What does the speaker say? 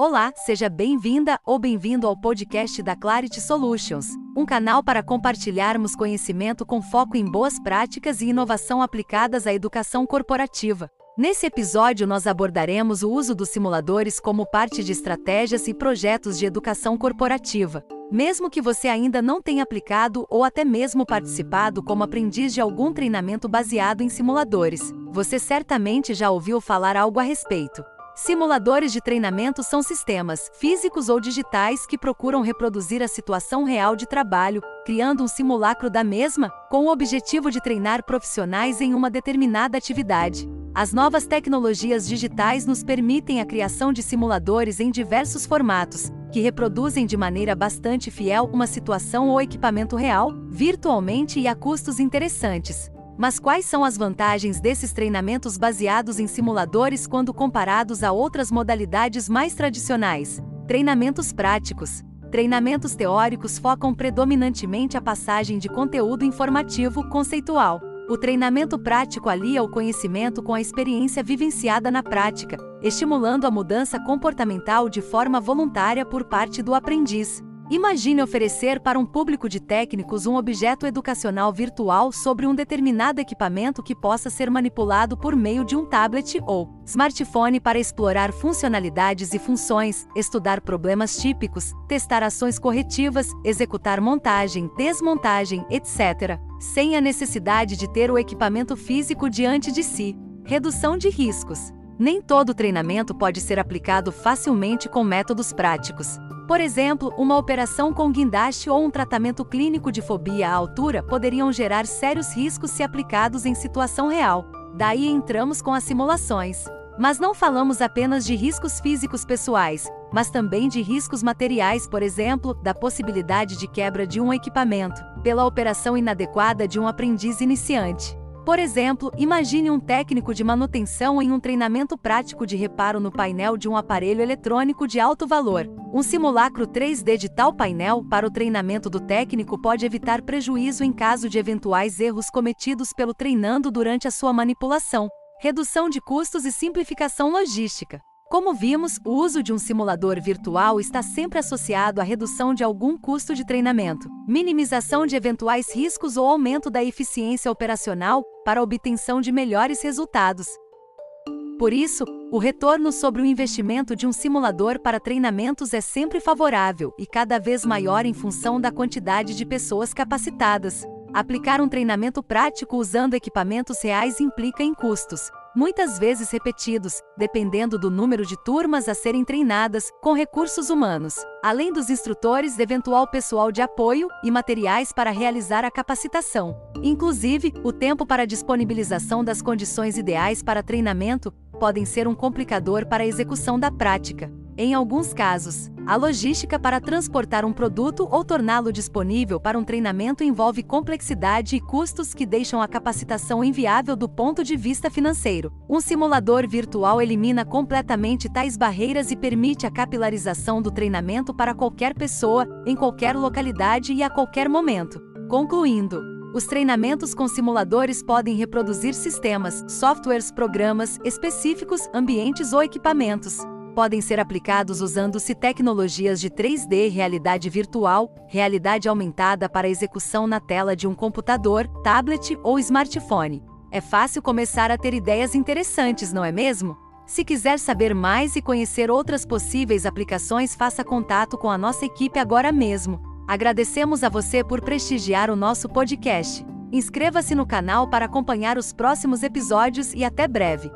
Olá, seja bem-vinda ou bem-vindo ao podcast da Clarity Solutions, um canal para compartilharmos conhecimento com foco em boas práticas e inovação aplicadas à educação corporativa. Nesse episódio, nós abordaremos o uso dos simuladores como parte de estratégias e projetos de educação corporativa. Mesmo que você ainda não tenha aplicado ou até mesmo participado como aprendiz de algum treinamento baseado em simuladores, você certamente já ouviu falar algo a respeito. Simuladores de treinamento são sistemas, físicos ou digitais, que procuram reproduzir a situação real de trabalho, criando um simulacro da mesma, com o objetivo de treinar profissionais em uma determinada atividade. As novas tecnologias digitais nos permitem a criação de simuladores em diversos formatos, que reproduzem de maneira bastante fiel uma situação ou equipamento real, virtualmente e a custos interessantes. Mas quais são as vantagens desses treinamentos baseados em simuladores quando comparados a outras modalidades mais tradicionais? Treinamentos práticos. Treinamentos teóricos focam predominantemente a passagem de conteúdo informativo conceitual. O treinamento prático alia o conhecimento com a experiência vivenciada na prática, estimulando a mudança comportamental de forma voluntária por parte do aprendiz. Imagine oferecer para um público de técnicos um objeto educacional virtual sobre um determinado equipamento que possa ser manipulado por meio de um tablet ou smartphone para explorar funcionalidades e funções, estudar problemas típicos, testar ações corretivas, executar montagem, desmontagem, etc., sem a necessidade de ter o equipamento físico diante de si. Redução de riscos. Nem todo treinamento pode ser aplicado facilmente com métodos práticos. Por exemplo, uma operação com guindaste ou um tratamento clínico de fobia à altura poderiam gerar sérios riscos se aplicados em situação real. Daí entramos com as simulações. Mas não falamos apenas de riscos físicos pessoais, mas também de riscos materiais, por exemplo, da possibilidade de quebra de um equipamento, pela operação inadequada de um aprendiz iniciante. Por exemplo, imagine um técnico de manutenção em um treinamento prático de reparo no painel de um aparelho eletrônico de alto valor. Um simulacro 3D de tal painel para o treinamento do técnico pode evitar prejuízo em caso de eventuais erros cometidos pelo treinando durante a sua manipulação. Redução de custos e simplificação logística. Como vimos, o uso de um simulador virtual está sempre associado à redução de algum custo de treinamento, minimização de eventuais riscos ou aumento da eficiência operacional para a obtenção de melhores resultados. Por isso, o retorno sobre o investimento de um simulador para treinamentos é sempre favorável e cada vez maior em função da quantidade de pessoas capacitadas. Aplicar um treinamento prático usando equipamentos reais implica em custos, muitas vezes repetidos, dependendo do número de turmas a serem treinadas, com recursos humanos, além dos instrutores, eventual pessoal de apoio e materiais para realizar a capacitação. Inclusive, o tempo para disponibilização das condições ideais para treinamento podem ser um complicador para a execução da prática. Em alguns casos, a logística para transportar um produto ou torná-lo disponível para um treinamento envolve complexidade e custos que deixam a capacitação inviável do ponto de vista financeiro. Um simulador virtual elimina completamente tais barreiras e permite a capilarização do treinamento para qualquer pessoa, em qualquer localidade e a qualquer momento. Concluindo, os treinamentos com simuladores podem reproduzir sistemas, softwares, programas específicos, ambientes ou equipamentos podem ser aplicados usando-se tecnologias de 3D, realidade virtual, realidade aumentada para execução na tela de um computador, tablet ou smartphone. É fácil começar a ter ideias interessantes, não é mesmo? Se quiser saber mais e conhecer outras possíveis aplicações, faça contato com a nossa equipe agora mesmo. Agradecemos a você por prestigiar o nosso podcast. Inscreva-se no canal para acompanhar os próximos episódios e até breve.